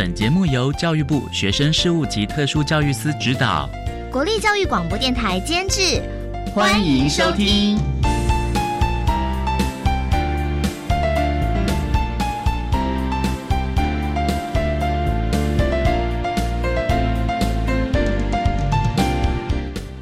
本节目由教育部学生事务及特殊教育司指导，国立教育广播电台监制。欢迎收听。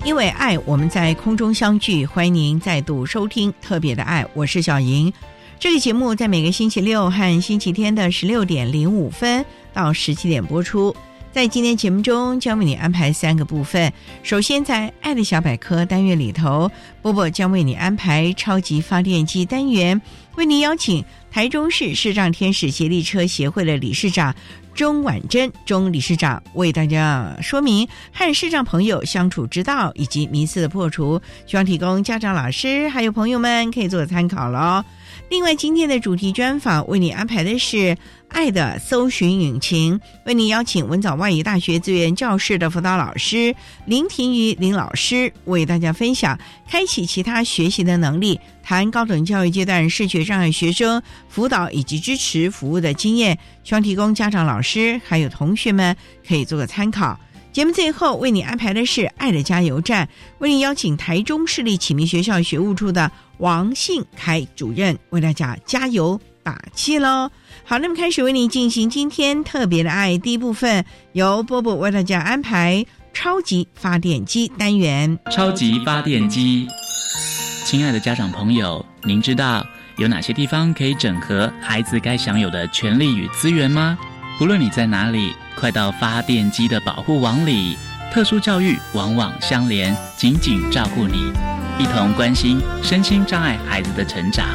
因为爱，我们在空中相聚。欢迎您再度收听《特别的爱》，我是小莹。这个节目在每个星期六和星期天的十六点零五分到十七点播出。在今天节目中，将为你安排三个部分。首先，在“爱的小百科”单元里头，波波将为你安排超级发电机单元，为您邀请台中市视障天使协力车协会的理事长钟婉珍钟理事长为大家说明和视障朋友相处之道以及迷思的破除，希望提供家长、老师还有朋友们可以做参考喽。另外，今天的主题专访为你安排的是《爱的搜寻引擎》，为你邀请文藻外语大学资源教室的辅导老师林婷瑜林老师为大家分享开启其他学习的能力，谈高等教育阶段视觉障碍学生辅导以及支持服务的经验，希望提供家长、老师还有同学们可以做个参考。节目最后为你安排的是《爱的加油站》，为你邀请台中市立启明学校学务处的王信凯主任为大家加油打气喽。好，那么开始为你进行今天特别的爱第一部分，由波波为大家安排超级发电机单元。超级发电机，亲爱的家长朋友，您知道有哪些地方可以整合孩子该享有的权利与资源吗？不论你在哪里，快到发电机的保护网里。特殊教育网网相连，紧紧照顾你，一同关心身心障碍孩子的成长。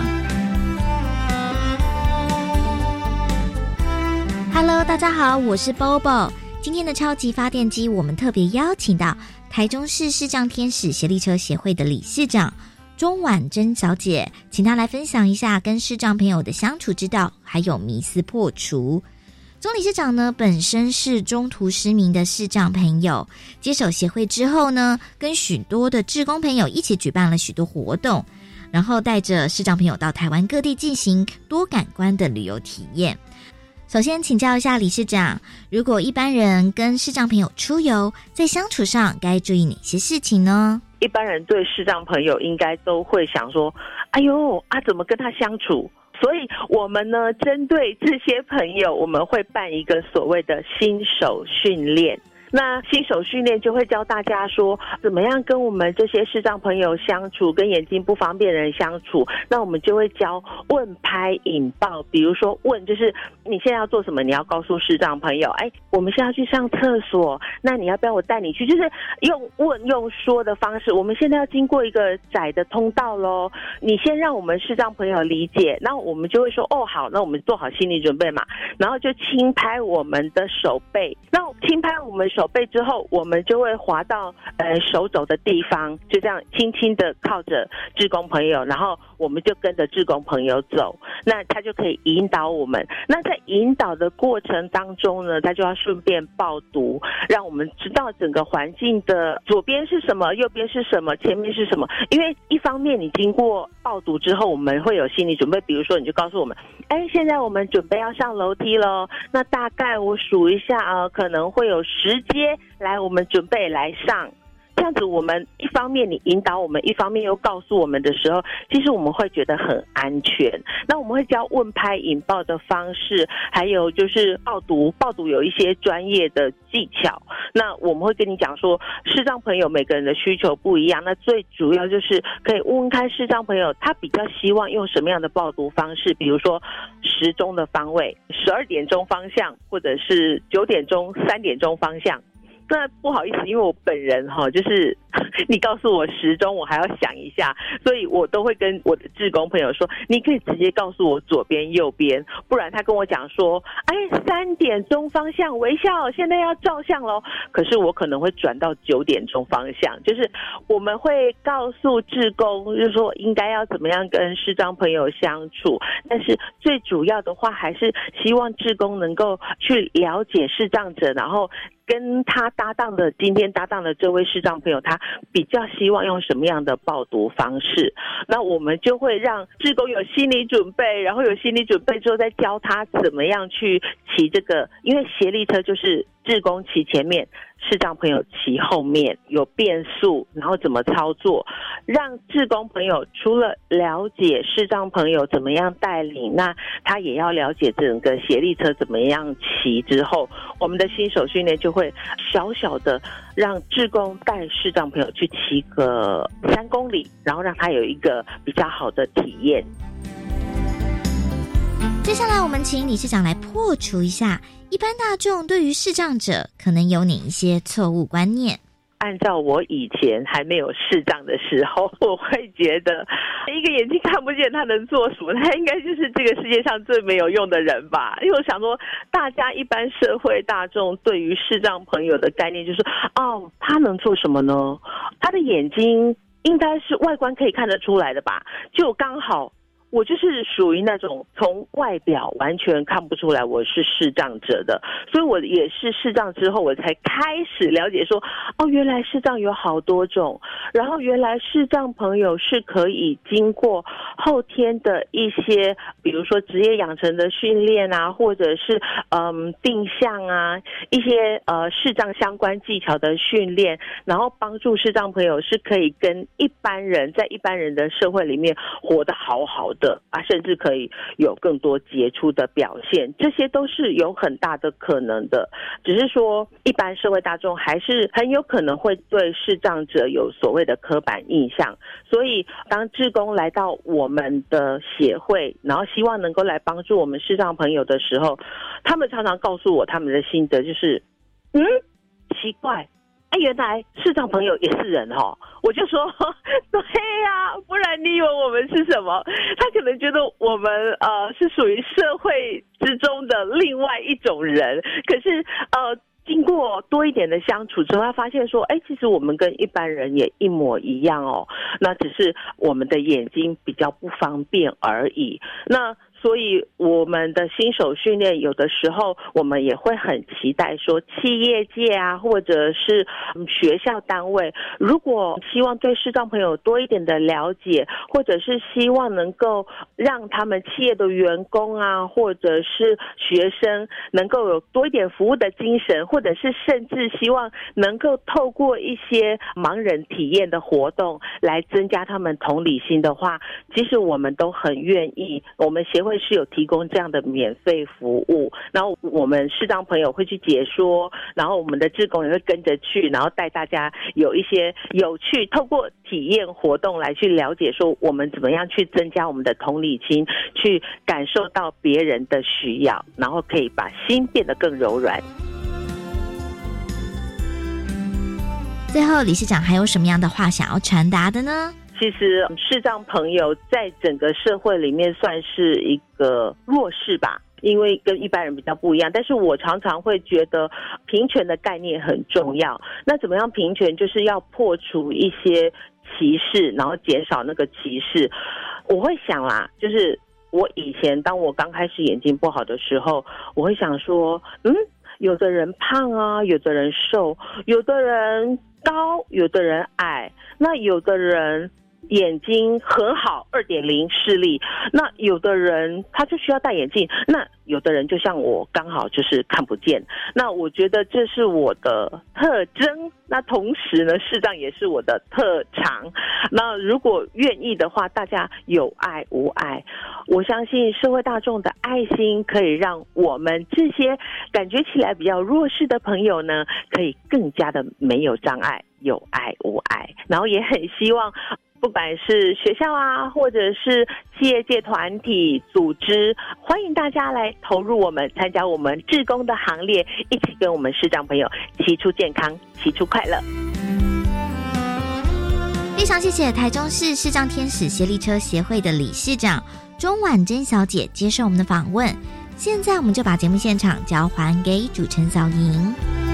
Hello，大家好，我是 Bobo。今天的超级发电机，我们特别邀请到台中市视障天使协力车协会的理事长钟婉珍小姐，请她来分享一下跟视障朋友的相处之道，还有迷思破除。钟理事长呢，本身是中途失明的视障朋友，接手协会之后呢，跟许多的志工朋友一起举办了许多活动，然后带着视障朋友到台湾各地进行多感官的旅游体验。首先请教一下理事长，如果一般人跟视障朋友出游，在相处上该注意哪些事情呢？一般人对视障朋友应该都会想说：“哎呦啊，怎么跟他相处？”所以，我们呢，针对这些朋友，我们会办一个所谓的新手训练。那新手训练就会教大家说，怎么样跟我们这些视障朋友相处，跟眼睛不方便的人相处。那我们就会教问、拍、引爆。比如说，问就是你现在要做什么，你要告诉视障朋友，哎，我们现在要去上厕所，那你要不要我带你去？就是用问用说的方式。我们现在要经过一个窄的通道喽，你先让我们视障朋友理解，那我们就会说，哦，好，那我们做好心理准备嘛，然后就轻拍我们的手背，那轻拍我们手。手背之后，我们就会滑到呃手肘的地方，就这样轻轻的靠着志工朋友，然后我们就跟着志工朋友走，那他就可以引导我们。那在引导的过程当中呢，他就要顺便报读，让我们知道整个环境的左边是什么，右边是什么，前面是什么。因为一方面你经过报读之后，我们会有心理准备，比如说你就告诉我们，哎，现在我们准备要上楼梯喽，那大概我数一下啊，可能会有十。接来，我们准备来上，这样子，我们一方面你引导我们，一方面又告诉我们的时候，其实我们会觉得很安全。那我们会教问拍引爆的方式，还有就是爆读，爆读有一些专业的技巧。那我们会跟你讲说，视障朋友每个人的需求不一样，那最主要就是可以问问看视障朋友，他比较希望用什么样的爆读方式，比如说时钟的方位，十二点钟方向，或者是九点钟、三点钟方向。那不好意思，因为我本人哈，就是 你告诉我时钟，我还要想一下，所以我都会跟我的志工朋友说，你可以直接告诉我左边、右边，不然他跟我讲说，哎，三点钟方向微笑，现在要照相喽。可是我可能会转到九点钟方向，就是我们会告诉志工，就是说应该要怎么样跟视障朋友相处，但是最主要的话还是希望志工能够去了解视障者，然后。跟他搭档的今天搭档的这位视障朋友，他比较希望用什么样的报读方式？那我们就会让志工有心理准备，然后有心理准备之后再教他怎么样去骑这个，因为协力车就是志工骑前面。视障朋友骑后面有变速，然后怎么操作？让志工朋友除了了解视障朋友怎么样带领，那他也要了解整个协力车怎么样骑。之后，我们的新手训练就会小小的让志工带视障朋友去骑个三公里，然后让他有一个比较好的体验。接下来，我们请理事长来破除一下。一般大众对于视障者可能有哪一些错误观念？按照我以前还没有视障的时候，我会觉得 一个眼睛看不见，他能做什么？他应该就是这个世界上最没有用的人吧？因为我想说，大家一般社会大众对于视障朋友的概念就是：哦，他能做什么呢？他的眼睛应该是外观可以看得出来的吧？就刚好。我就是属于那种从外表完全看不出来我是视障者的，所以我也是视障之后，我才开始了解说，哦，原来视障有好多种，然后原来视障朋友是可以经过后天的一些，比如说职业养成的训练啊，或者是嗯定向啊，一些呃视障相关技巧的训练，然后帮助视障朋友是可以跟一般人在一般人的社会里面活得好好。的的啊，甚至可以有更多杰出的表现，这些都是有很大的可能的。只是说，一般社会大众还是很有可能会对视障者有所谓的刻板印象。所以，当志工来到我们的协会，然后希望能够来帮助我们视障朋友的时候，他们常常告诉我他们的心得，就是，嗯，奇怪。哎，原来视障朋友也是人哦！我就说，对呀，不然你以为我们是什么？他可能觉得我们呃是属于社会之中的另外一种人。可是呃，经过多一点的相处之后，他发现说，哎，其实我们跟一般人也一模一样哦。那只是我们的眼睛比较不方便而已。那。所以我们的新手训练有的时候，我们也会很期待说，企业界啊，或者是学校单位，如果希望对视障朋友多一点的了解，或者是希望能够让他们企业的员工啊，或者是学生能够有多一点服务的精神，或者是甚至希望能够透过一些盲人体验的活动来增加他们同理心的话，其实我们都很愿意。我们协会。会是有提供这样的免费服务，然后我们视障朋友会去解说，然后我们的志工也会跟着去，然后带大家有一些有趣，透过体验活动来去了解，说我们怎么样去增加我们的同理心，去感受到别人的需要，然后可以把心变得更柔软。最后，理事长还有什么样的话想要传达的呢？其实视障朋友在整个社会里面算是一个弱势吧，因为跟一般人比较不一样。但是我常常会觉得平权的概念很重要。那怎么样平权？就是要破除一些歧视，然后减少那个歧视。我会想啦，就是我以前当我刚开始眼睛不好的时候，我会想说，嗯，有的人胖啊，有的人瘦，有的人高，有的人矮，那有的人。眼睛很好，二点零视力。那有的人他就需要戴眼镜，那有的人就像我刚好就是看不见。那我觉得这是我的特征。那同时呢，视障也是我的特长。那如果愿意的话，大家有爱无爱，我相信社会大众的爱心可以让我们这些感觉起来比较弱势的朋友呢，可以更加的没有障碍，有爱无爱。然后也很希望。不管是学校啊，或者是企业界团体组织，欢迎大家来投入我们，参加我们志工的行列，一起跟我们市长朋友骑出健康，骑出快乐。非常谢谢台中市市障天使协力车协会的理事长钟婉珍小姐接受我们的访问。现在我们就把节目现场交还给主持人小莹。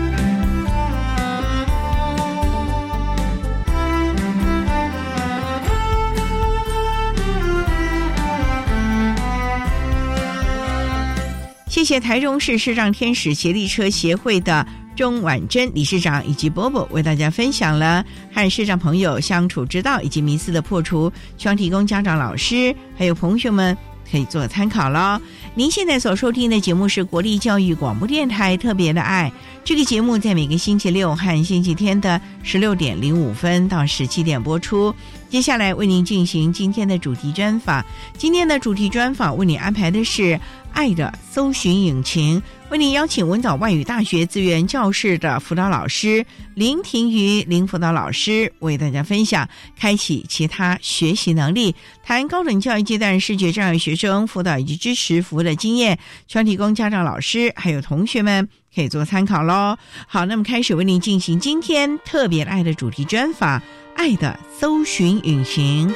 谢台中市视障天使协力车协会的钟婉珍理事长以及波波为大家分享了和视障朋友相处之道以及迷思的破除，希望提供家长、老师还有同学们可以做参考喽。您现在所收听的节目是国立教育广播电台特别的爱，这个节目在每个星期六和星期天的十六点零五分到十七点播出。接下来为您进行今天的主题专访，今天的主题专访为您安排的是。爱的搜寻引擎为您邀请文藻外语大学资源教室的辅导老师林婷瑜林辅导老师为大家分享开启其他学习能力，谈高等教育阶段视觉障碍学生辅导以及支持服务的经验，全提供家长、老师还有同学们可以做参考喽。好，那么开始为您进行今天特别爱的主题专访，爱的搜寻引擎。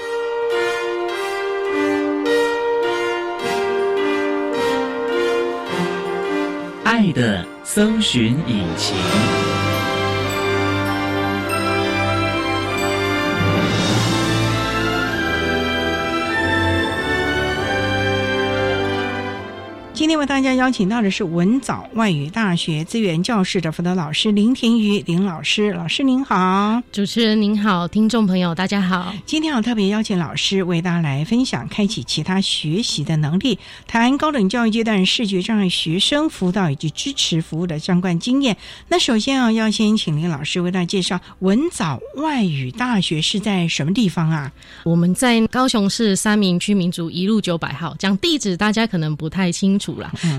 爱的搜寻引擎。今天为大家邀请到的是文藻外语大学资源教室的辅导老师林庭瑜林老师，老师您好，主持人您好，听众朋友大家好。今天我特别邀请老师为大家来分享开启其他学习的能力，谈高等教育阶段视觉障碍学生辅导以及支持服务的相关经验。那首先啊，要先请林老师为大家介绍文藻外语大学是在什么地方啊？我们在高雄市三明区民族一路九百号，讲地址大家可能不太清楚。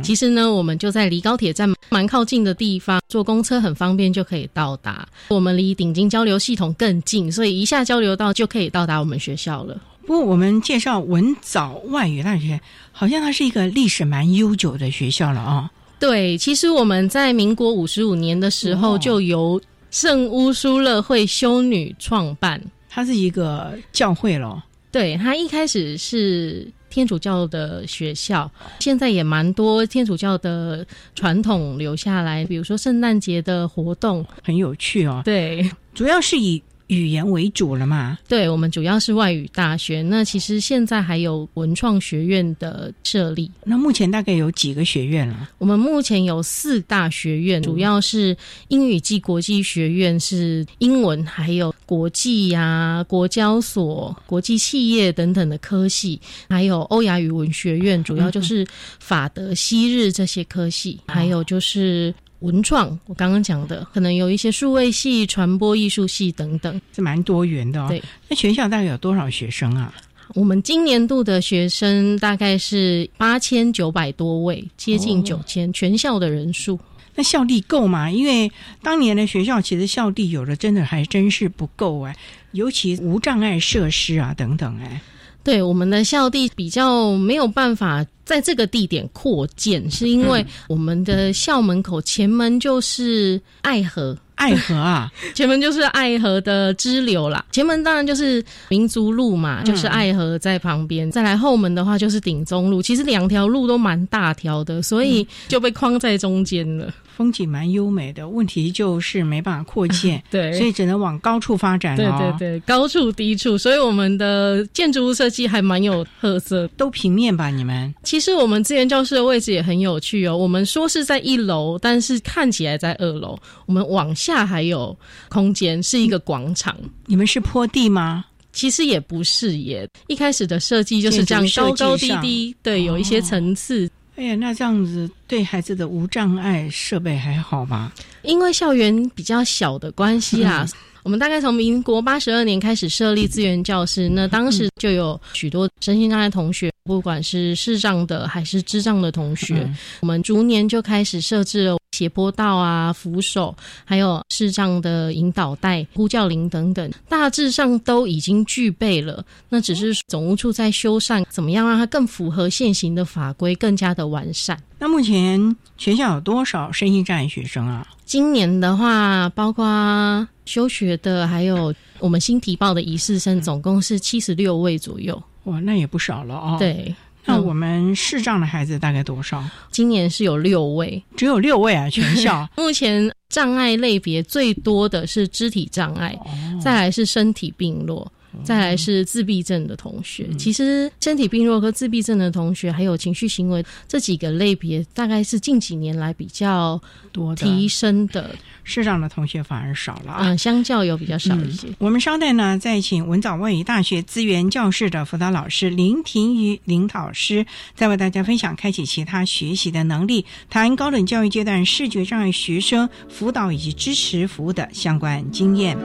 其实呢，我们就在离高铁站蛮靠近的地方，坐公车很方便就可以到达。我们离顶金交流系统更近，所以一下交流到就可以到达我们学校了。不过我们介绍文藻外语大学，好像它是一个历史蛮悠久的学校了啊。对，其实我们在民国五十五年的时候就由圣乌苏勒会修女创办，它是一个教会咯。对，它一开始是。天主教的学校现在也蛮多天主教的传统留下来，比如说圣诞节的活动很有趣哦。对，主要是以。语言为主了嘛？对，我们主要是外语大学。那其实现在还有文创学院的设立。那目前大概有几个学院了？我们目前有四大学院，主要是英语暨国际学院，是英文，还有国际呀、国交所、国际企业等等的科系，还有欧亚语文学院，主要就是法德、西日这些科系，还有就是。文创，我刚刚讲的，可能有一些数位系、传播艺术系等等，是蛮多元的哦。对，那学校大概有多少学生啊？我们今年度的学生大概是八千九百多位，接近九千，全校的人数。那校地够吗？因为当年的学校其实校地有的真的还真是不够哎，尤其无障碍设施啊等等哎。对，我们的校地比较没有办法在这个地点扩建，是因为我们的校门口前门就是爱河，爱河啊，前门就是爱河的支流啦。前门当然就是民族路嘛，就是爱河在旁边。再来后门的话就是鼎中路，其实两条路都蛮大条的，所以就被框在中间了。风景蛮优美的，问题就是没办法扩建，对，所以只能往高处发展对对对，高处低处，所以我们的建筑物设计还蛮有特色。都平面吧？你们？其实我们资源教室的位置也很有趣哦。我们说是在一楼，但是看起来在二楼。我们往下还有空间，是一个广场。你们是坡地吗？其实也不是耶，一开始的设计就是这样高高低低，对，有一些哦层次。哎呀，那这样子对孩子的无障碍设备还好吗？因为校园比较小的关系啦，我们大概从民国八十二年开始设立资源教室，那当时就有许多身心障碍同学，不管是视障的还是智障的同学，嗯我们逐年就开始设置了斜坡道啊、扶手，还有视障的引导带、呼叫铃等等，大致上都已经具备了。那只是总务处在修缮，怎么样让它更符合现行的法规，更加的完善。那目前学校有多少身心障碍学生啊？今年的话，包括休学的，还有我们新提报的仪式生，总共是七十六位左右。哇，那也不少了哦。，对，嗯 那我们视障的孩子大概多少？今年是有六位。只有六位啊，全校。目前障碍类别最多的是肢体障碍，哦再来是身体病弱。再来是自闭症的同学，嗯其实身体病弱和自闭症的同学，还有情绪行为这几个类别，大概是近几年来比较多提升的，视障的同学反而少了啊。嗯，相较有比较少一些。我们稍待呢，再请文藻外语大学资源教室的辅导老师林婷瑜林老师，再为大家分享开启其他学习的能力，谈高等教育阶段视觉障碍学生辅导以及支持服务的相关经验。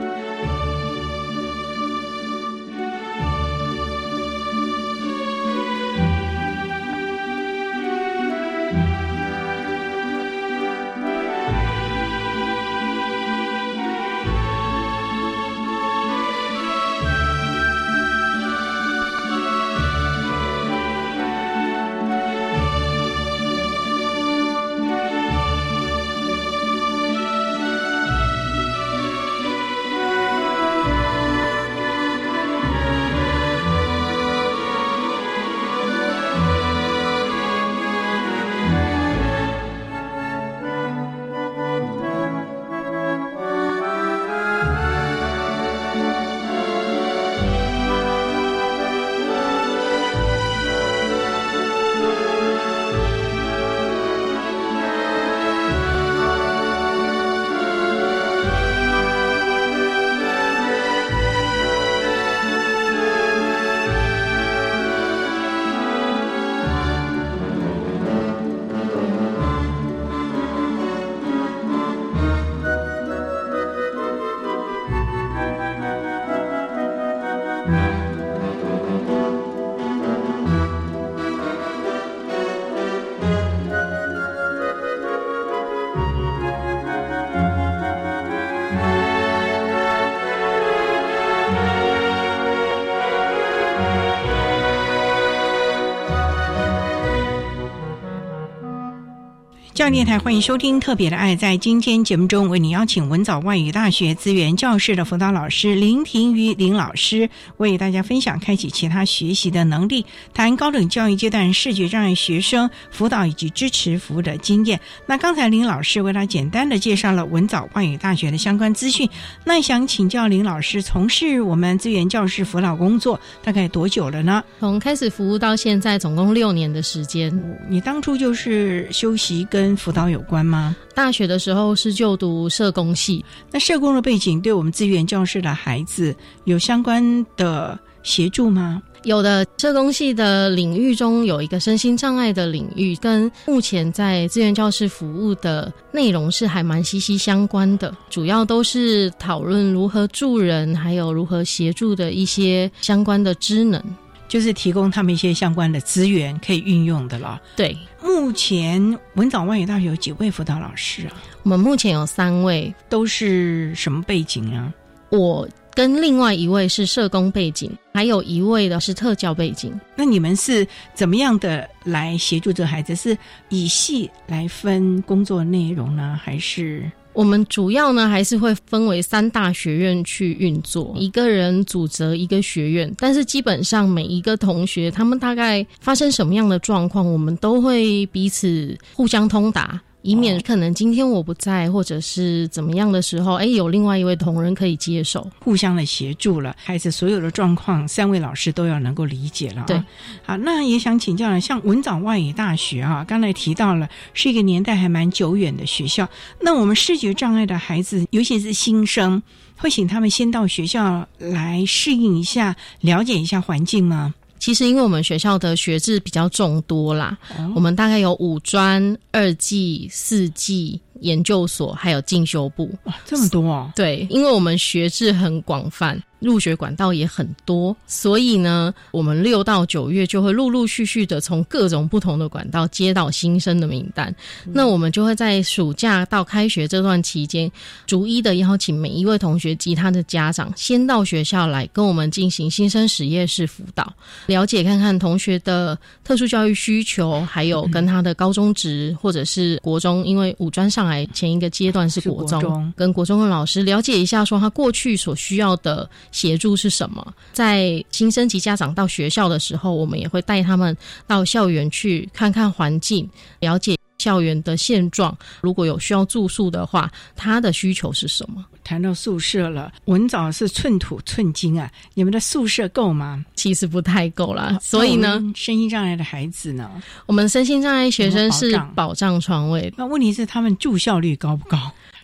教育电台欢迎收听《特别的爱》。在今天节目中，为您邀请文藻外语大学资源教室的辅导老师林婷瑜林老师，为大家分享开启其他学习的能力，谈高等教育阶段视觉障碍学生辅导以及支持服务的经验。那刚才林老师为他简单的介绍了文藻外语大学的相关资讯。那想请教林老师，从事我们资源教室辅导工作大概多久了呢？从开始服务到现在，总共六年的时间。你当初就是修习跟辅导有关吗？大学的时候是就读社工系，那社工的背景对我们资源教室的孩子有相关的协助吗？有的社工系的领域中有一个身心障碍的领域，跟目前在资源教室服务的内容是还蛮息息相关的，主要都是讨论如何助人，还有如何协助的一些相关的职能。就是提供他们一些相关的资源可以运用的了。对目前文藻外语大学有几位辅导老师啊？我们目前有三位，都是什么背景啊？我跟另外一位是社工背景，还有一位的是特教背景。那你们是怎么样的来协助这孩子？是以系来分工作内容呢，还是？我们主要呢还是会分为三大学院去运作，一个人组责一个学院，但是基本上每一个同学他们大概发生什么样的状况，我们都会彼此互相通达，以免可能今天我不在，或者是怎么样的时候，哎，有另外一位同仁可以接手，互相的协助了，孩子所有的状况，三位老师都要能够理解了。对，好，那也想请教了，像文藻外语大学啊，刚才提到了是一个年代还蛮久远的学校，那我们视觉障碍的孩子，尤其是新生，会请他们先到学校来适应一下，了解一下环境吗？其实，因为我们学校的学制比较众多啦，我们大概有五专、二技、四技。研究所还有进修部，哇，这么多啊！对，因为我们学制很广泛。入学管道也很多，所以呢，我们六到九月就会陆陆续续的从各种不同的管道接到新生的名单。那我们就会在暑假到开学这段期间，逐一的邀请每一位同学及他的家长，先到学校来跟我们进行新生实验室辅导，了解看看同学的特殊教育需求，还有跟他的高中职或者是国中，因为五专上来前一个阶段是国中，跟国中的老师了解一下，说他过去所需要的。协助是什么？在新生及家长到学校的时候，我们也会带他们到校园去看看环境，了解校园的现状。如果有需要住宿的话，他的需求是什么？谈到宿舍了，文藻是寸土寸金啊，你们的宿舍够吗？其实不太够啦。所以呢，身心障碍的孩子呢，我们身心障碍学生是保障床位。那问题是他们住校率高不高？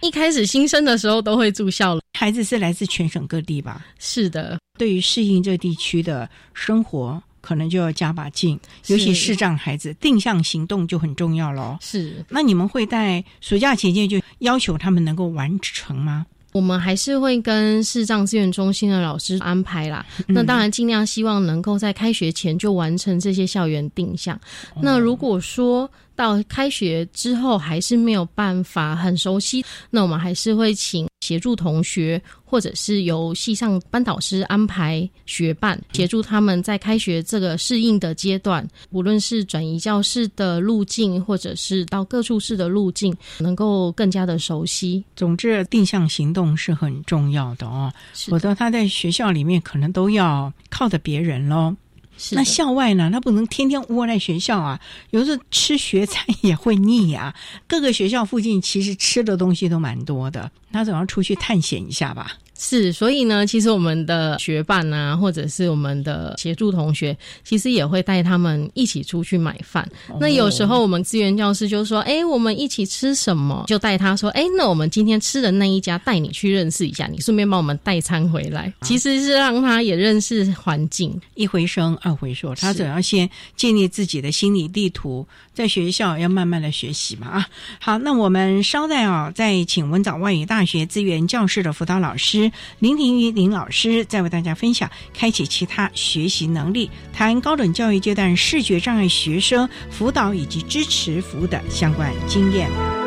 一开始新生的时候都会住校了。孩子是来自全省各地吧？是的，对于适应这地区的生活，可能就要加把劲。尤其视障孩子，定向行动就很重要了。是，那你们会在暑假期间就要求他们能够完成吗？我们还是会跟视障资源中心的老师安排啦。那当然，尽量希望能够在开学前就完成这些校园定向。那如果说，到开学之后还是没有办法很熟悉，那我们还是会请协助同学，或者是由系上班导师安排学伴协助他们在开学这个适应的阶段，无论是转移教室的路径，或者是到各处室的路径，能够更加的熟悉。总之，定向行动是很重要的哦，否则他在学校里面可能都要靠着别人喽。那校外呢？他不能天天窝在学校啊，有时候吃学餐也会腻啊。各个学校附近其实吃的东西都蛮多的，他总要出去探险一下吧。是，所以呢，其实我们的学伴啊，或者是我们的协助同学，其实也会带他们一起出去买饭。那有时候我们资源教师就说：“哎，我们一起吃什么？”就带他说：“哎，那我们今天吃的那一家，带你去认识一下，你顺便帮我们带餐回来。”其实是让他也认识环境，一回生二回熟，他总要先建立自己的心理地图，在学校要慢慢的学习嘛。啊，好，那我们稍待啊，再请文藻外语大学资源教室的辅导老师。林庭瑜林老师再为大家分享开启其他学习能力，谈高等教育阶段视觉障碍学生辅导以及支持服务的相关经验。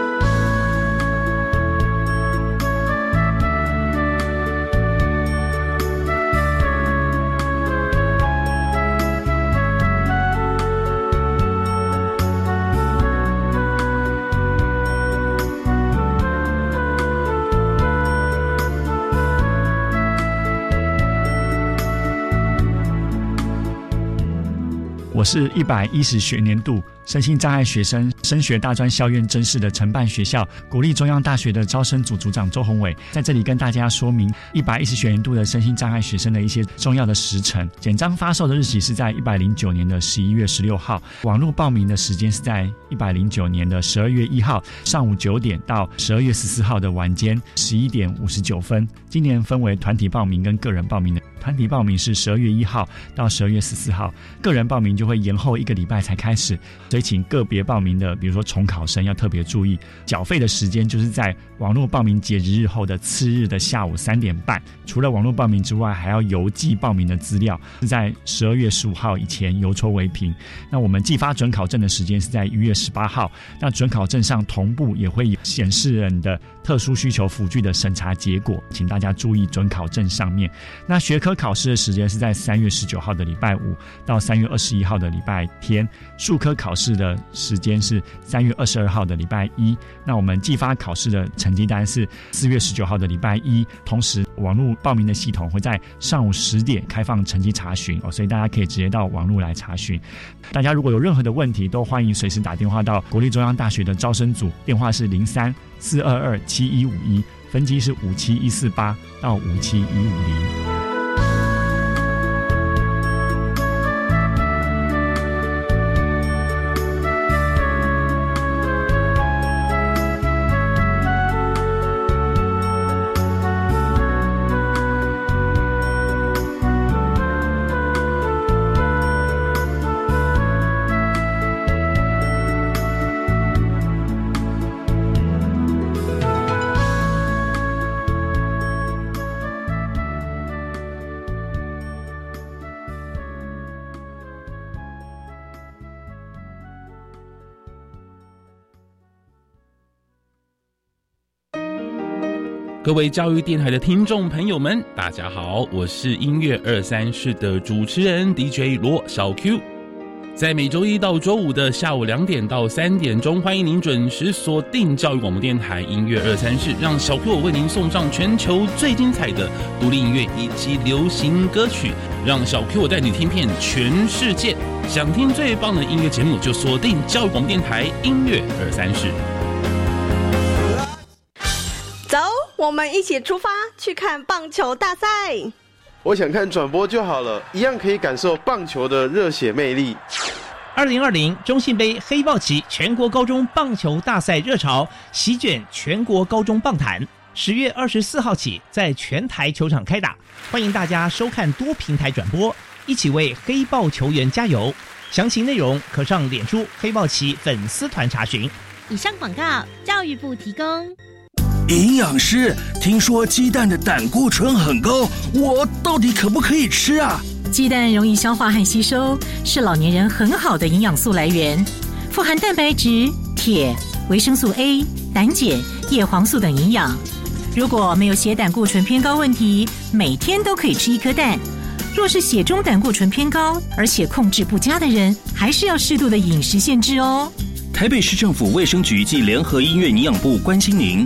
是一百一十学年度身心障碍学生升学大专校院甄试的承办学校国立中央大学的招生组组长周宏伟，在这里跟大家说明一百一十学年度的身心障碍学生的一些重要的时程。简章发售的日期是在一百零九年的十一月十六号，网络报名的时间是在一百零九年的十二月一号上午九点到十二月十四号的晚间十一点五十九分。今年分为团体报名跟个人报名的。团体报名是十二月一号到十二月十四号，个人报名就会延后一个礼拜才开始，所以请个别报名的，比如说重考生要特别注意，缴费的时间就是在网络报名截止日后的次日的下午三点半。除了网络报名之外，还要邮寄报名的资料，是在十二月十五号以前邮戳为凭。那我们寄发准考证的时间是在一月十八号，那准考证上同步也会显示人的。特殊需求辅具的审查结果，请大家注意准考证上面。那学科考试的时间是在三月十九号的礼拜五到三月二十一号的礼拜天，数科考试的时间是三月二十二号的礼拜一。那我们寄发考试的成绩单是四月十九号的礼拜一，同时网络报名的系统会在上午十点开放成绩查询哦，所以大家可以直接到网络来查询。大家如果有任何的问题，都欢迎随时打电话到国立中央大学的招生组，电话是零三四二二七一五一，分机是五七一四八到五七一五零。各位教育电台的听众朋友们，大家好，我是音乐二三室的主持人 DJ 罗小 Q，在每周一到周五的下午两点到三点钟，欢迎您准时锁定教育广播电台音乐二三室，让小 Q 我为您送上全球最精彩的独立音乐以及流行歌曲，让小 Q 我带你听遍全世界。想听最棒的音乐节目，就锁定教育广播电台音乐二三室。我们一起出发去看棒球大赛。我想看转播就好了，一样可以感受棒球的热血魅力。二零二零中信杯黑豹旗全国高中棒球大赛热潮席卷全国高中棒坛，十月二十四号起在全台球场开打，欢迎大家收看多平台转播，一起为黑豹球员加油。详情内容可上脸书黑豹旗粉丝团查询。以上广告，教育部提供。营养师，听说鸡蛋的胆固醇很高，我到底可不可以吃啊？鸡蛋容易消化和吸收，是老年人很好的营养素来源，富含蛋白质、铁、维生素 A、胆碱、叶黄素等营养。如果没有血胆固醇偏高问题，每天都可以吃一颗蛋。若是血中胆固醇偏高，而且控制不佳的人，还是要适度的饮食限制哦。台北市政府卫生局暨联合医院营养部关心您。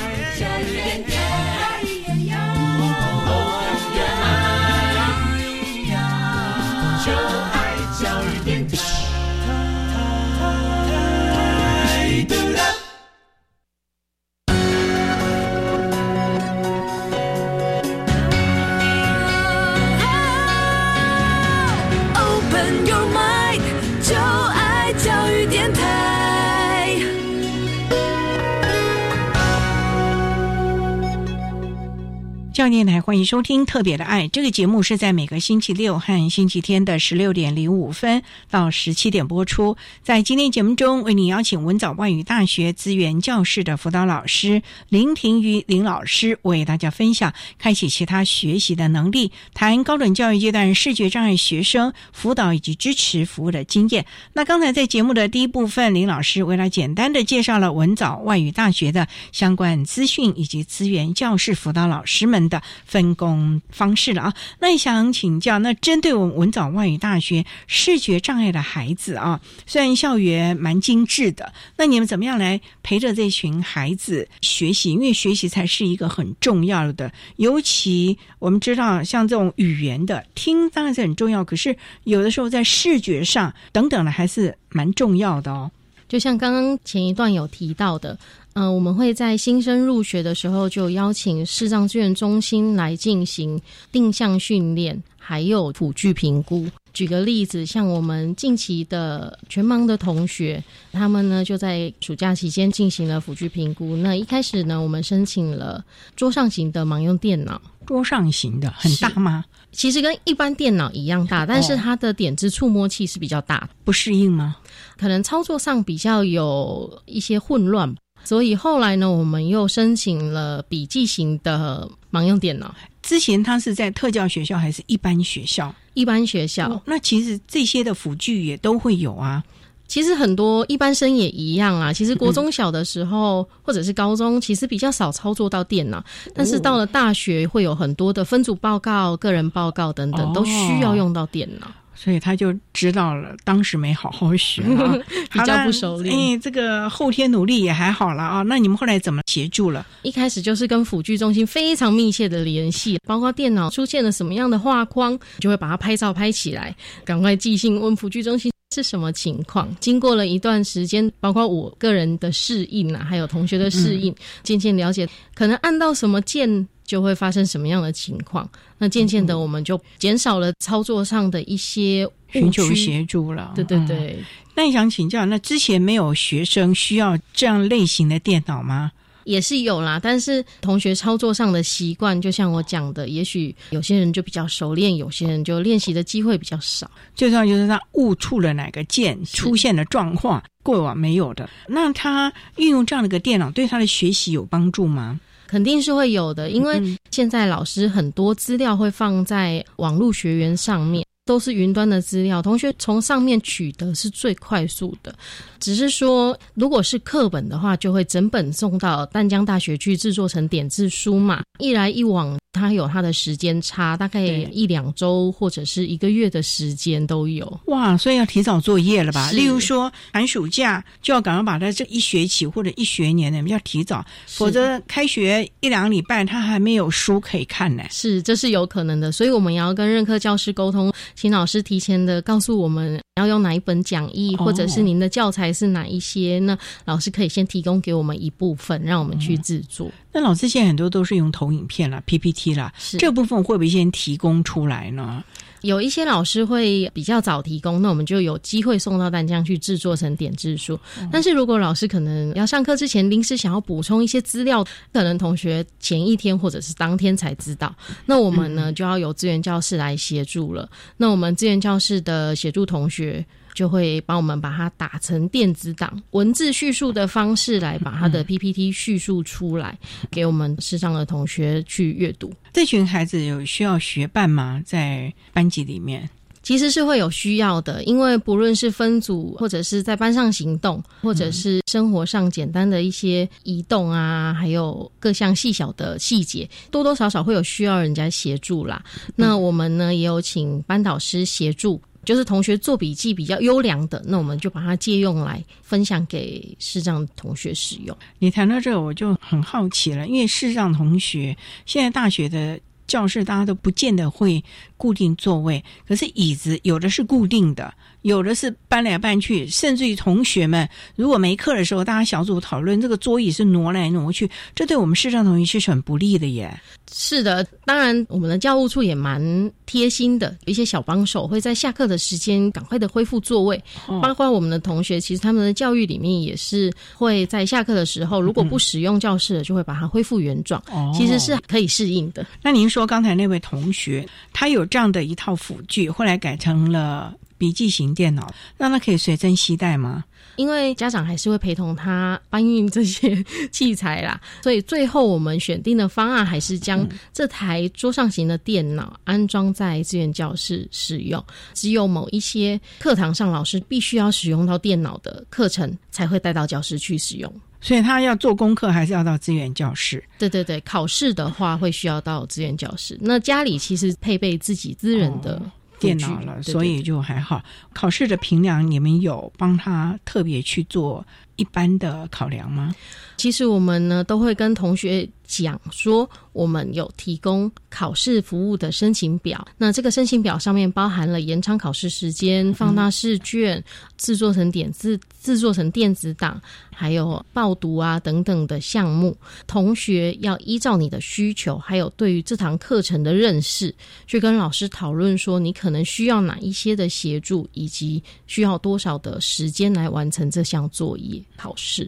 教念台欢迎收听《特别的爱》这个节目，是在每个星期六和星期天的十六点零五分到十七点播出。在今天节目中，为您邀请文藻外语大学资源教室的辅导老师林庭瑜林老师，为大家分享开启其他学习的能力，谈高等教育阶段视觉障碍学生辅导以及支持服务的经验。那刚才在节目的第一部分，林老师为了简单的介绍了文藻外语大学的相关资讯以及资源教室辅导老师们。的分工方式了啊，那也想请教，那针对我们文藻外语大学视觉障碍的孩子啊，虽然校园蛮精致的，那你们怎么样来陪着这群孩子学习？因为学习才是一个很重要的，尤其我们知道，像这种语言的听当然是很重要，可是有的时候在视觉上等等的还是蛮重要的哦。就像刚刚前一段有提到的。嗯，我们会在新生入学的时候就邀请视障资源中心来进行定向训练，还有辅具评估。举个例子，像我们近期的全盲的同学，他们呢就在暑假期间进行了辅具评估。那一开始呢，我们申请了桌上型的盲用电脑，桌上型的很大吗？其实跟一般电脑一样大，但是它的点子触摸器是比较大，不适应吗？可能操作上比较有一些混乱。所以后来呢，我们又申请了笔记型的盲用电脑。之前他是在特教学校还是一般学校？一般学校。那其实这些的辅具也都会有啊。其实很多一般生也一样啊。其实国中小的时候，或者是高中，其实比较少操作到电脑。但是到了大学，会有很多的分组报告、个人报告等等，都需要用到电脑。所以他就知道了，当时没好好学，比较不熟练。哎，这个后天努力也还好了啊。那你们后来怎么协助了？一开始就是跟辅具中心非常密切的联系，包括电脑出现了什么样的画框，就会把它拍照拍起来，赶快寄信问辅具中心是什么情况。经过了一段时间，包括我个人的适应啊，还有同学的适应，渐渐了解可能按到什么键。就会发生什么样的情况？那渐渐的，我们就减少了操作上的一些寻求协助了。对对对。那你想请教，那之前没有学生需要这样类型的电脑吗？也是有啦，但是同学操作上的习惯，就像我讲的，也许有些人就比较熟练，有些人就练习的机会比较少。最重要就是他误触了哪个键，出现了状况过往没有的。那他运用这样的一个电脑，对他的学习有帮助吗？肯定是会有的，因为现在老师很多资料会放在网络学员上面，都是云端的资料，同学从上面取得是最快速的。只是说，如果是课本的话，就会整本送到淡江大学去制作成点字书嘛，一来一往。它有它的时间差，大概一两周或者是一个月的时间都有。哇，所以要提早作业了吧？例如说寒暑假就要赶快把它这一学期或者一学年的要提早，否则开学一两个礼拜他还没有书可以看呢。是，这是有可能的。所以我们也要跟任课教师沟通，请老师提前的告诉我们要用哪一本讲义，或者是您的教材是哪一些，那老师可以先提供给我们一部分，让我们去制作。那老师现在很多都是用投影片啦、PPT 啦，这部分会不会先提供出来呢？有一些老师会比较早提供，那我们就有机会送到淡江去制作成点字书。但是如果老师可能要上课之前临时想要补充一些资料，可能同学前一天或者是当天才知道，那我们呢就要由资源教室来协助了。那我们资源教室的协助同学。就会帮我们把它打成电子档，文字叙述的方式来把它的 PPT 叙述出来，给我们视障的同学去阅读。这群孩子有需要学伴吗？在班级里面，其实是会有需要的，因为不论是分组，或者是在班上行动，或者是生活上简单的一些移动啊，还有各项细小的细节，多多少少会有需要人家协助啦。那我们呢，也有请班导师协助。就是同学做笔记比较优良的，那我们就把它借用来分享给视障同学使用。你谈到这个，我就很好奇了，因为视障同学现在大学的教室大家都不见得会固定座位，可是椅子有的是固定的。有的是搬来搬去，甚至于同学们如果没课的时候，大家小组讨论这个桌椅是挪来挪去，这对我们视障同学是很不利的耶。是的，当然我们的教务处也蛮贴心的，有一些小帮手会在下课的时间赶快的恢复座位，包括我们的同学，其实他们的教育里面也是会在下课的时候，如果不使用教室，就会把它恢复原状，其实是可以适应的。那您说刚才那位同学，他有这样的一套辅具，后来改成了。笔记型电脑，让他可以随身携带吗？因为家长还是会陪同他搬运这些器材啦，所以最后我们选定的方案还是将这台桌上型的电脑安装在资源教室使用。只有某一些课堂上老师必须要使用到电脑的课程，才会带到教室去使用。所以他要做功课，还是要到资源教室？对对对，考试的话会需要到资源教室。那家里其实配备自己资源的。电脑了，所以就还好。考试的评量，你们有帮他特别去做一般的考量吗？其实我们呢都会跟同学讲说，我们有提供考试服务的申请表。那这个申请表上面包含了延长考试时间、放大试卷、制作成点字、制作成电子档。还有报读啊等等的项目，同学要依照你的需求，还有对于这堂课程的认识，去跟老师讨论说你可能需要哪一些的协助，以及需要多少的时间来完成这项作业考试。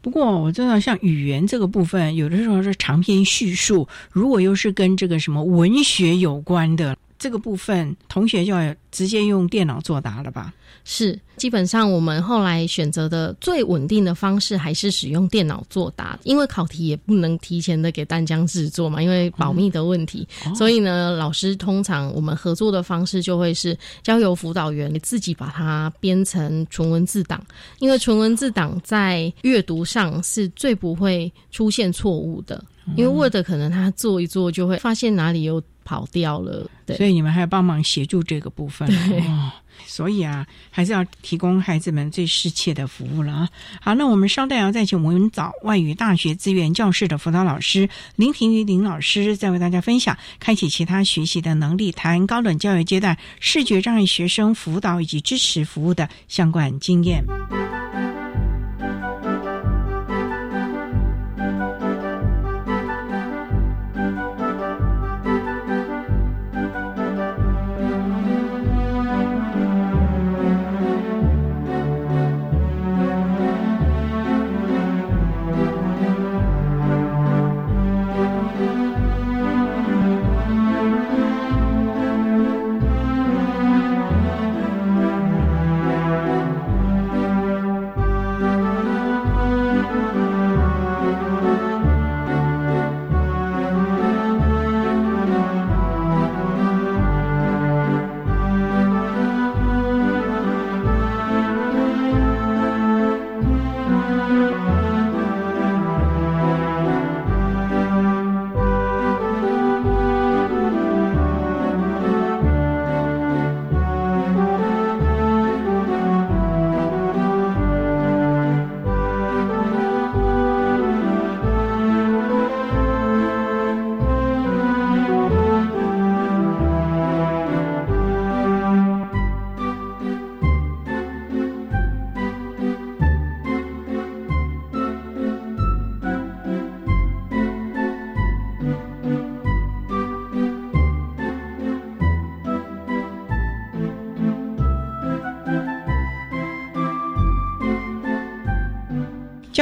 不过我知道，像语言这个部分，有的时候是长篇叙述，如果又是跟这个什么文学有关的。这个部分，同学就要直接用电脑作答了吧？是，基本上我们后来选择的最稳定的方式还是使用电脑作答，因为考题也不能提前的给淡江制作嘛，因为保密的问题。所以呢，老师通常我们合作的方式就会是交由辅导员自己把它编成纯文字档，因为纯文字档在阅读上是最不会出现错误的，因为 Word 可能他做一做就会发现哪里有。跑掉了，对，所以你们还要帮忙协助这个部分哦。所以啊，还是要提供孩子们最适切的服务了啊。好，那我们稍待要再请文藻外语大学资源教室的辅导老师林婷瑜林老师，再为大家分享开启其他学习的能力，谈高等教育阶段视觉障碍学生辅导以及支持服务的相关经验。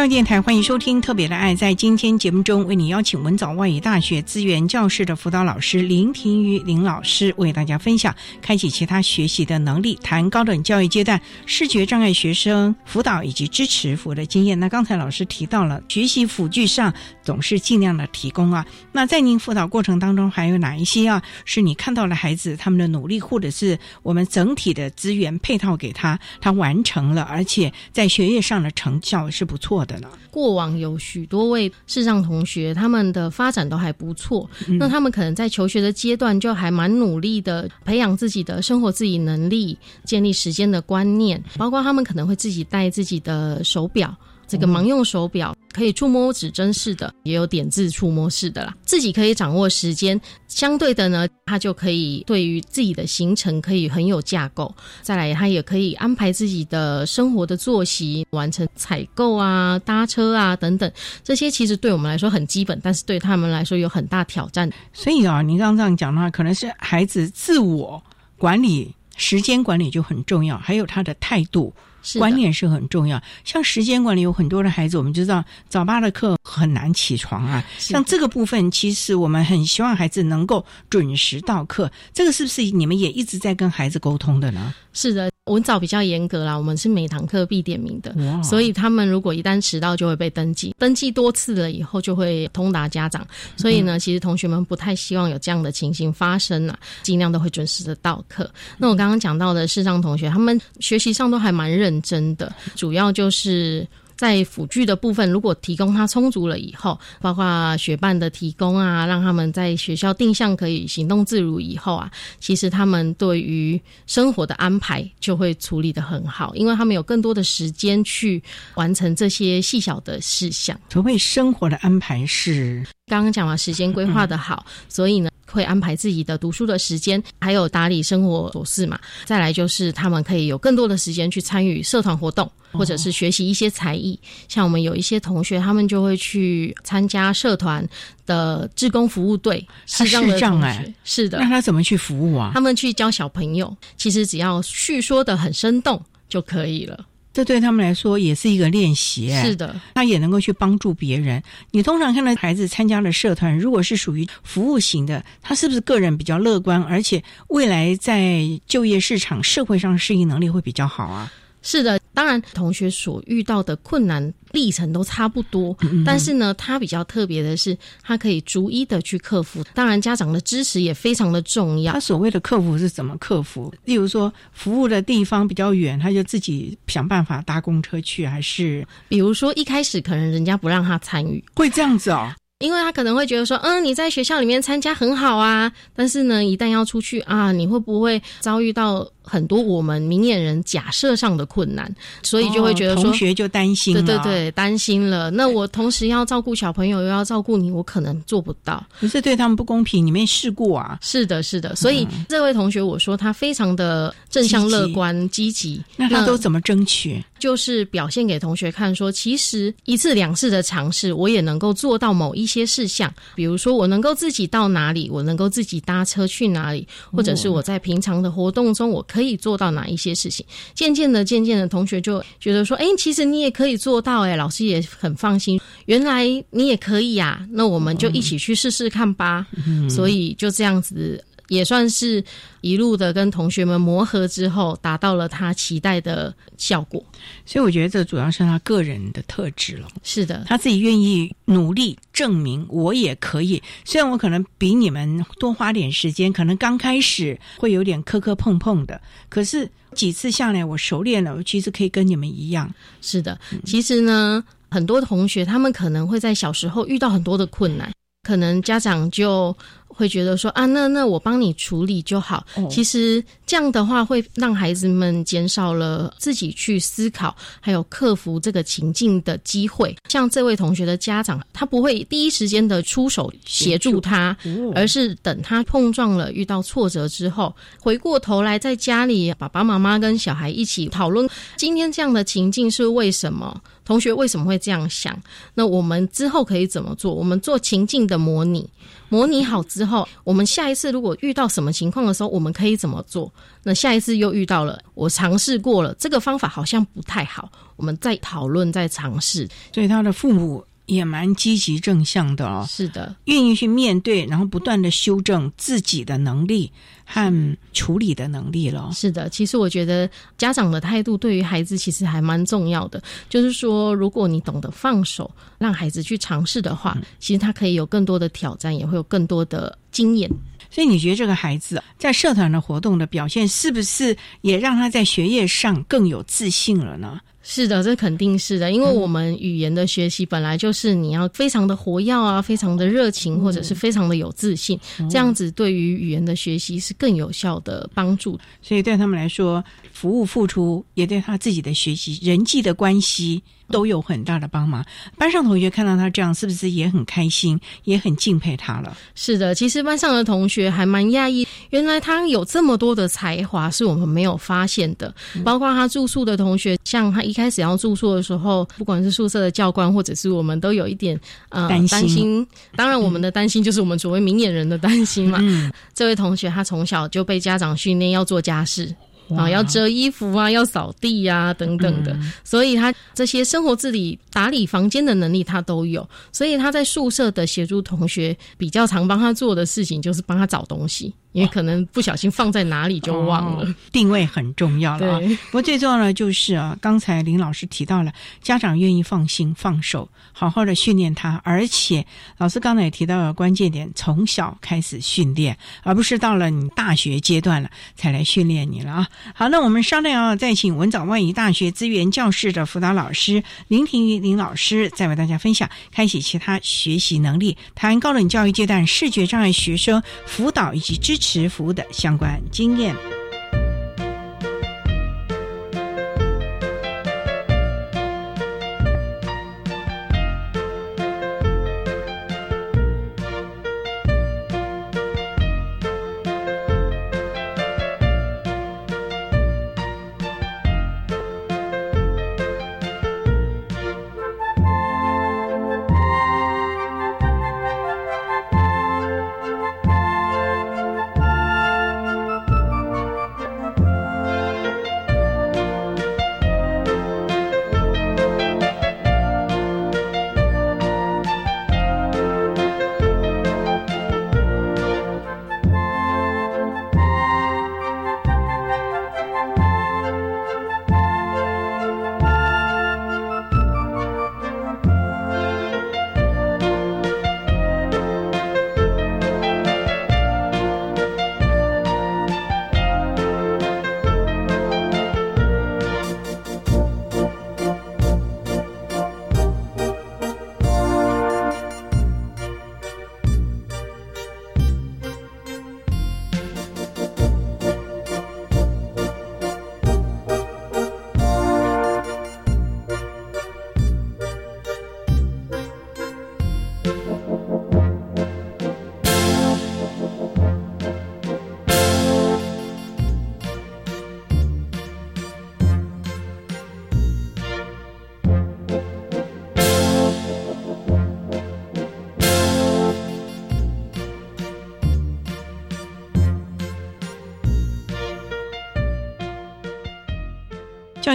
电台欢迎收听《特别的爱》。在今天节目中，为你邀请文藻外语大学资源教室的辅导老师林庭瑜林老师，为大家分享开启其他学习的能力，谈高等教育阶段视觉障碍学生辅导以及支持服务的经验。那刚才老师提到了学习辅具上总是尽量的提供啊。那在您辅导过程当中，还有哪一些啊是你看到了孩子他们的努力，或者是我们整体的资源配套给他，他完成了，而且在学业上的成效是不错的。过往有许多位视障同学，他们的发展都还不错。那他们可能在求学的阶段就还蛮努力的，培养自己的生活自理能力，建立时间的观念，包括他们可能会自己带自己的手表。这个盲用手表可以触摸指针式的，也有点字触摸式的啦。自己可以掌握时间，相对的呢，他就可以对于自己的行程可以很有架构。再来，他也可以安排自己的生活的作息，完成采购啊、搭车啊等等。这些其实对我们来说很基本，但是对他们来说有很大挑战。所以啊，您刚刚这样讲的话，可能是孩子自我管理、时间管理就很重要，还有他的态度。观念是很重要，像时间管理，有很多的孩子，我们知道早八的课很难起床啊。像这个部分，其实我们很希望孩子能够准时到课。这个是不是你们也一直在跟孩子沟通的呢？是的，文藻比较严格啦，我们是每堂课必点名的，所以他们如果一旦迟到，就会被登记，登记多次了以后就会通达家长。所以呢，其实同学们不太希望有这样的情形发生啊，尽量都会准时的到课。那我刚刚讲到的视障同学，他们学习上都还蛮认真的，主要就是。在辅具的部分，如果提供它充足了以后，包括学伴的提供啊，让他们在学校定向可以行动自如以后啊，其实他们对于生活的安排就会处理的很好，因为他们有更多的时间去完成这些细小的事项。所谓生活的安排是刚刚讲完时间规划的好，所以呢。会安排自己的读书的时间，还有打理生活琐事嘛。再来就是他们可以有更多的时间去参与社团活动，或者是学习一些才艺。像我们有一些同学，他们就会去参加社团的志工服务队。视障碍是的，那他怎么去服务啊？他们去教小朋友，其实只要叙说的很生动就可以了。这对他们来说也是一个练习。是的，他也能够去帮助别人。你通常看到孩子参加了社团，如果是属于服务型的，他是不是个人比较乐观，而且未来在就业市场、社会上适应能力会比较好啊？是的，当然同学所遇到的困难历程都差不多，但是呢，他比较特别的是，他可以逐一的去克服。当然，家长的支持也非常的重要。他所谓的克服是怎么克服？例如说，服务的地方比较远，他就自己想办法搭公车去，还是比如说一开始可能人家不让他参与，会这样子哦。因为他可能会觉得说，嗯，你在学校里面参加很好啊，但是呢，一旦要出去啊，你会不会遭遇到？很多我们明眼人假设上的困难，所以就会觉得说同学就担心，对对对，担心了。那我同时要照顾小朋友，又要照顾你，我可能做不到。可是对他们不公平，你没试过啊？是的，是的。所以这位同学，我说他非常的正向乐观、积极。那他都怎么争取？就是表现给同学看，说其实一次两次的尝试，我也能够做到某一些事项。比如说，我能够自己到哪里，我能够自己搭车去哪里，或者是我在平常的活动中，我。可以做到哪一些事情？渐渐的，渐渐的，同学就觉得说：“哎，其实你也可以做到。”哎，老师也很放心。原来你也可以呀，那我们就一起去试试看吧。所以就这样子。也算是一路的跟同学们磨合之后，达到了他期待的效果。所以我觉得这主要是他个人的特质了。是的，他自己愿意努力证明我也可以。虽然我可能比你们多花点时间，可能刚开始会有点磕磕碰碰的，可是几次下来我熟练了，我其实可以跟你们一样。是的，其实呢，很多同学他们可能会在小时候遇到很多的困难，可能家长就。会觉得说啊，那那我帮你处理就好。其实这样的话会让孩子们减少了自己去思考，还有克服这个情境的机会。像这位同学的家长，他不会第一时间的出手协助他，而是等他碰撞了、遇到挫折之后，回过头来在家里，爸爸妈妈跟小孩一起讨论今天这样的情境是为什么，同学为什么会这样想？那我们之后可以怎么做？我们做情境的模拟。模拟好之后，我们下一次如果遇到什么情况的时候，我们可以怎么做？那下一次又遇到了，我尝试过了，这个方法好像不太好，我们再讨论、再尝试。所以他的父母也蛮积极正向的哦，是的，愿意去面对，然后不断的修正自己的能力。和处理的能力了。是的，其实我觉得家长的态度对于孩子其实还蛮重要的。就是说，如果你懂得放手，让孩子去尝试的话，其实他可以有更多的挑战，也会有更多的经验。所以，你觉得这个孩子在社团的活动的表现，是不是也让他在学业上更有自信了呢？是的，这肯定是的，因为我们语言的学习本来就是你要非常的活跃啊，非常的热情，或者是非常的有自信，这样子对于语言的学习是更有效的帮助。所以对他们来说，服务付出也对他自己的学习、人际的关系。都有很大的帮忙。班上同学看到他这样，是不是也很开心，也很敬佩他了？是的，其实班上的同学还蛮讶异，原来他有这么多的才华，是我们没有发现的。包括他住宿的同学，像他一开始要住宿的时候，不管是宿舍的教官，或者是我们，都有一点呃担心。当然，我们的担心就是我们所谓明眼人的担心嘛。这位同学他从小就被家长训练要做家事。啊，要折衣服啊，要扫地呀，等等的，所以他这些生活自理、打理房间的能力他都有。所以他在宿舍的协助同学，比较常帮他做的事情就是帮他找东西。因为可能不小心放在哪里就忘了，定位很重要了。啊，不过最重要的就是啊，刚才林老师提到了，家长愿意放心放手，好好的训练他，而且老师刚才也提到了关键点，从小开始训练，而不是到了你大学阶段了才来训练你了啊。好，那我们商量啊，再请文藻外语大学资源教室的辅导老师林婷瑜林老师，再为大家分享开启其他学习能力，谈高等教育阶段视觉障碍学生辅导以及支持。服务的相关经验。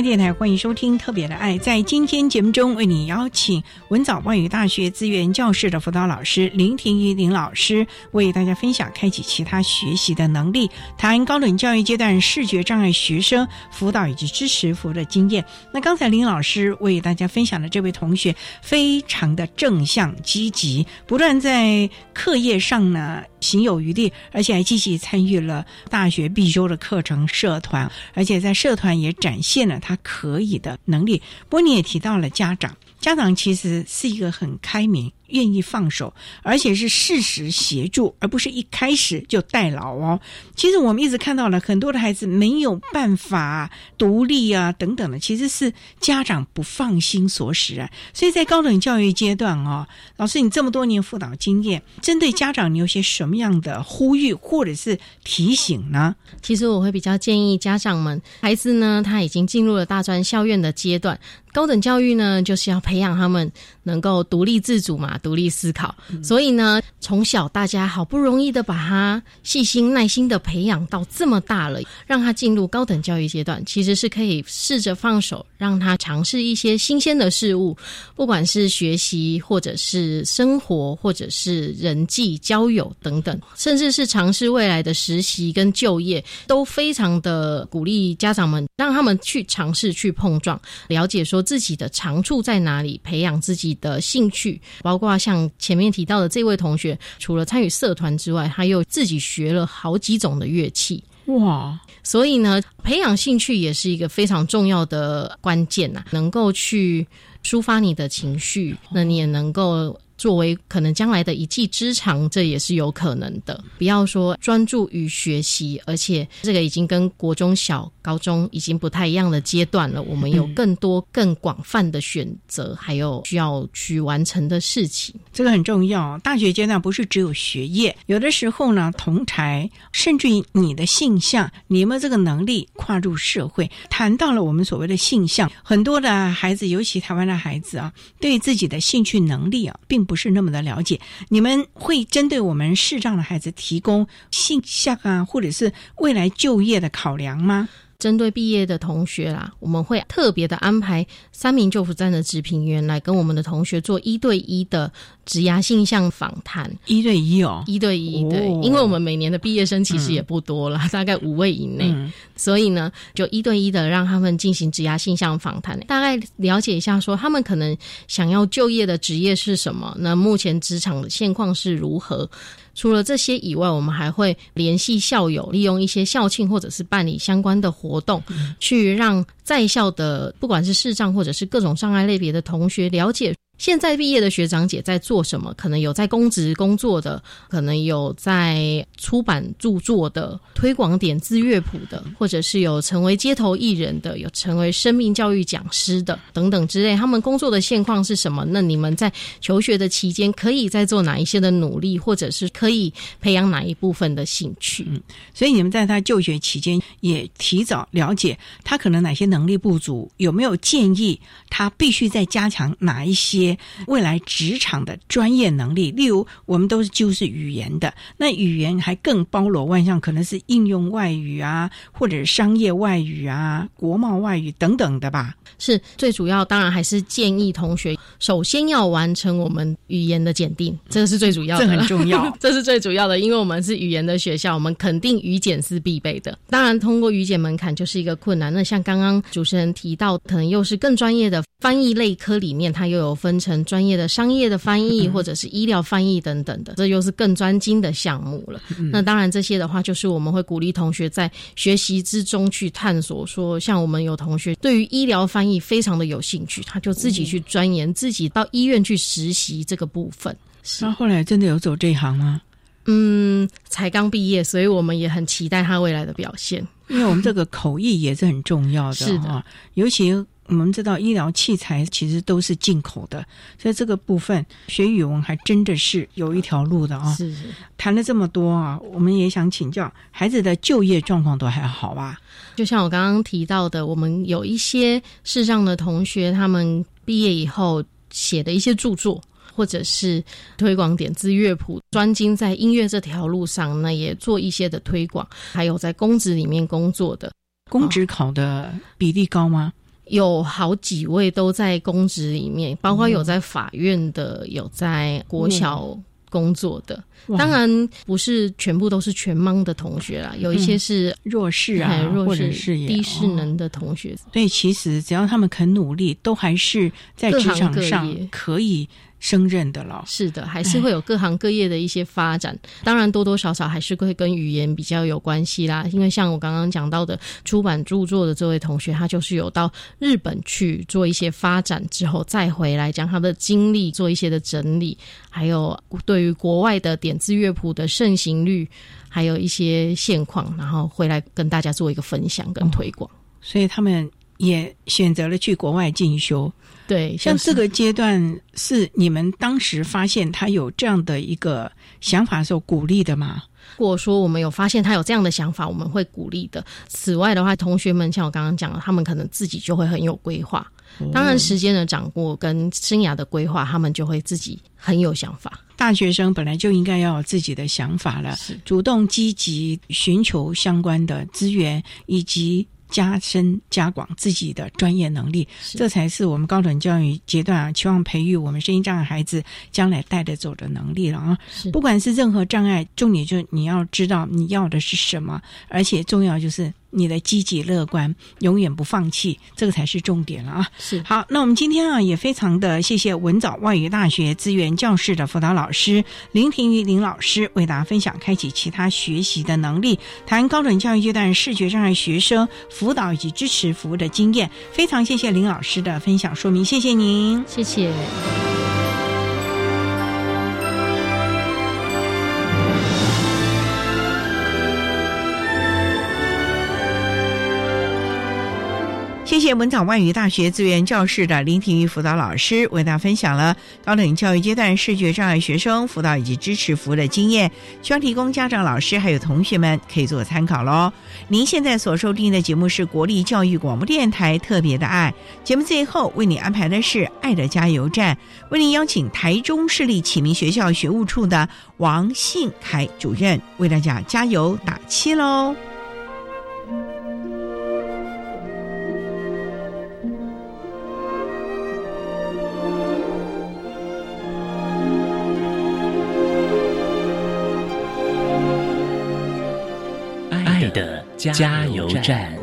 电台，欢迎收听《特别的爱》。在今天节目中，为你邀请文藻外语大学资源教室的辅导老师林婷怡林老师，为大家分享开启其他学习的能力，谈高等教育阶段视觉障碍学生辅导以及支持服务的经验。那刚才林老师为大家分享的这位同学，非常的正向积极，不断在课业上呢行有余力，而且还积极参与了大学必修的课程社团，而且在社团也展现了他他可以的能力。不过你也提到了家长，家长其实是一个很开明。愿意放手，而且是适时协助，而不是一开始就代劳哦。其实我们一直看到了很多的孩子没有办法独立啊，等等的，其实是家长不放心所使啊。所以在高等教育阶段哦，老师，你这么多年辅导经验，针对家长，你有些什么样的呼吁或者是提醒呢？其实我会比较建议家长们，孩子呢他已经进入了大专校院的阶段，高等教育呢就是要培养他们能够独立自主嘛。独立思考，所以呢，从小大家好不容易的把他细心耐心的培养到这么大了，让他进入高等教育阶段，其实是可以试着放手，让他尝试一些新鲜的事物，不管是学习，或者是生活，或者是人际交友等等，甚至是尝试未来的实习跟就业，都非常的鼓励家长们，让他们去尝试去碰撞，了解说自己的长处在哪里，培养自己的兴趣，包括。像前面提到的这位同学，除了参与社团之外，他又自己学了好几种的乐器。哇！所以呢，培养兴趣也是一个非常重要的关键呐。能够去抒发你的情绪，那你也能够。作为可能将来的一技之长，这也是有可能的。不要说专注于学习，而且这个已经跟国中小、高中已经不太一样的阶段了。我们有更多、更广泛的选择，还有需要去完成的事情。这个很重要。大学阶段不是只有学业，有的时候呢，同台甚至于你的性向，你有没有这个能力跨入社会？谈到了我们所谓的性向，很多的孩子，尤其台湾的孩子啊，对自己的兴趣能力啊，并不是那么的了解，你们会针对我们视障的孩子提供性向啊，或者是未来就业的考量吗？针对毕业的同学啦，我们会特别的安排三名救辅站的职评员来跟我们的同学做一对一的职涯性向访谈。一对一哦，一对一对，因为我们每年的毕业生其实也不多了，大概五位以内，所以呢，就一对一的让他们进行职涯性向访谈，大概了解一下说他们可能想要就业的职业是什么，那目前职场的现况是如何。除了这些以外，我们还会联系校友，利用一些校庆或者是办理相关的活动，去让在校的不管是视障或者是各种障碍类别的同学了解。现在毕业的学长姐在做什么？可能有在公职工作的，可能有在出版著作的、推广点字乐谱的，或者是有成为街头艺人的，有成为生命教育讲师的等等之类。他们工作的现况是什么？那你们在求学的期间，可以在做哪一些的努力，或者是可以培养哪一部分的兴趣？嗯，所以你们在他就学期间也提早了解他可能哪些能力不足，有没有建议他必须再加强哪一些？未来职场的专业能力，例如我们都是就是语言的，那语言还更包罗万象，可能是应用外语啊，或者是商业外语啊、国贸外语等等的吧。是最主要，当然还是建议同学首先要完成我们语言的检定，这个是最主要的，这很重要，这是最主要的，因为我们是语言的学校，我们肯定语检是必备的。当然，通过语检门槛就是一个困难。那像刚刚主持人提到，可能又是更专业的翻译类科里面，它又有分。成专业的商业的翻译，或者是医疗翻译等等的，这又是更专精的项目了。那当然，这些的话，就是我们会鼓励同学在学习之中去探索。说，像我们有同学对于医疗翻译非常的有兴趣，他就自己去钻研，自己到医院去实习这个部分。那后来真的有走这一行吗？嗯，才刚毕业，所以我们也很期待他未来的表现。因为我们这个口译也是很重要的，是的，尤其。我们知道医疗器材其实都是进口的，所以这个部分学语文还真的是有一条路的啊。是是，谈了这么多啊，我们也想请教孩子的就业状况都还好吧？就像我刚刚提到的，我们有一些视障的同学，他们毕业以后写的一些著作，或者是推广点字乐谱，专精在音乐这条路上，那也做一些的推广。还有在公职里面工作的，公职考的比例高吗？有好几位都在公职里面，包括有在法院的，有在国小工作的。哇。当然不是全部都是全盲的同学啦，有一些是弱势啊哎弱或者势是低势能的同学。对，其实只要他们肯努力，都还是在职场上可以胜任的了。是的，还是会有各行各业的一些发展。当然，多多少少还是会跟语言比较有关系啦。因为像我刚刚讲到的出版著作的这位同学，他就是有到日本去做一些发展之后，再回来将他的经历做一些的整理，还有对于国外的点字乐谱的盛行率，还有一些现况，然后回来跟大家做一个分享跟推广。所以他们也选择了去国外进修。对，像这个阶段是你们当时发现他有这样的一个想法的时候鼓励的吗？如果说我们有发现他有这样的想法，我们会鼓励的。此外的话，同学们像我刚刚讲的，他们可能自己就会很有规划。当然，时间的掌握跟生涯的规划，他们就会自己很有想法。大学生本来就应该要有自己的想法了，主动积极寻求相关的资源，以及加深加广自己的专业能力，这才是我们高等教育阶段啊，期望培育我们身心障碍孩子将来带得走的能力了啊。不管是任何障碍，重点就是你要知道你要的是什么，而且重要就是。你的积极乐观，永远不放弃，这个才是重点了啊！是好，那我们今天啊也非常的谢谢文藻外语大学资源教室的辅导老师林庭瑜林老师为大家分享开启其他学习的能力，谈高等教育阶段视觉障碍学生辅导以及支持服务的经验。非常谢谢林老师的分享说明，谢谢您，谢谢。谢谢文藻外语大学资源教室的林庭瑜辅导老师为大家分享了高等教育阶段视觉障碍学生辅导以及支持服务的经验，希望提供家长、老师还有同学们可以做参考喽。您现在所收听的节目是国立教育广播电台特别的爱节目，最后为你安排的是爱的加油站，为您邀请台中市立启明学校学务处的王信凯主任为大家加油打气喽。加油站。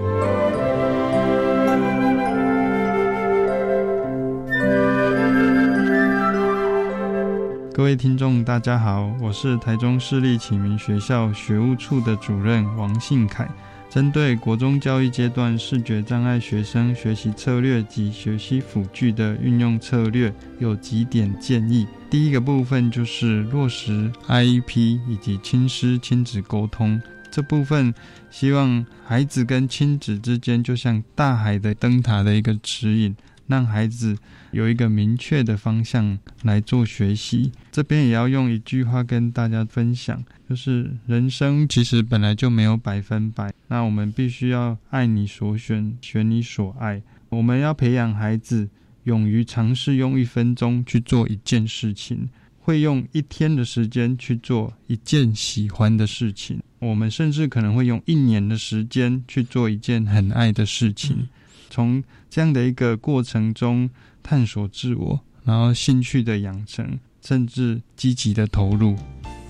各位听众，大家好，我是台中市立启明学校学务处的主任王信凯。针对国中教育阶段视觉障碍学生学习策略及学习辅具的运用策略，有几点建议。第一个部分就是落实 IEP 以及亲师亲子沟通这部分，希望孩子跟亲子之间就像大海的灯塔的一个指引。让孩子有一个明确的方向来做学习。这边也要用一句话跟大家分享，就是人生其实本来就没有百分百，那我们必须要爱你所选，选你所爱。我们要培养孩子勇于尝试用一分钟去做一件事情，会用一天的时间去做一件喜欢的事情。我们甚至可能会用一年的时间去做一件很爱的事情。从这样的一个过程中探索自我，然后兴趣的养成，甚至积极的投入，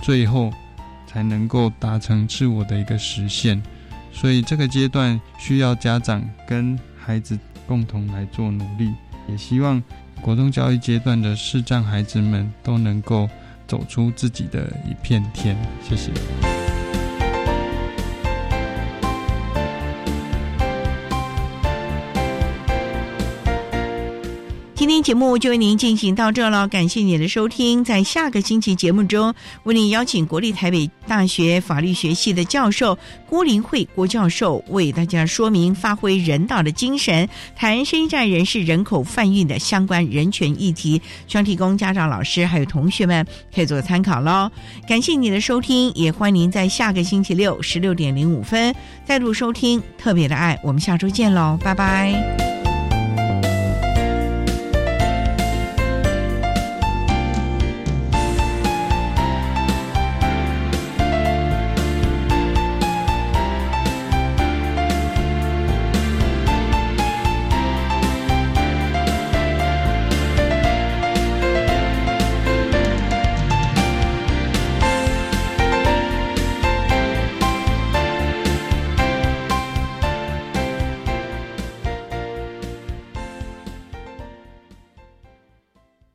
最后才能够达成自我的一个实现。所以这个阶段需要家长跟孩子共同来做努力，也希望国中教育阶段的视障孩子们都能够走出自己的一片天。谢谢。天节目就为您进行到这了，感谢您的收听。在下个星期节目中，为您邀请国立台北大学法律学系的教授郭林慧郭教授为大家说明发挥人道的精神，谈身心障碍人士人口贩运的相关人权议题，希望提供家长、老师还有同学们可以做参考喽。感谢您的收听，也欢迎您在下个星期六十六点零五分再度收听特别的爱。我们下周见喽，拜拜。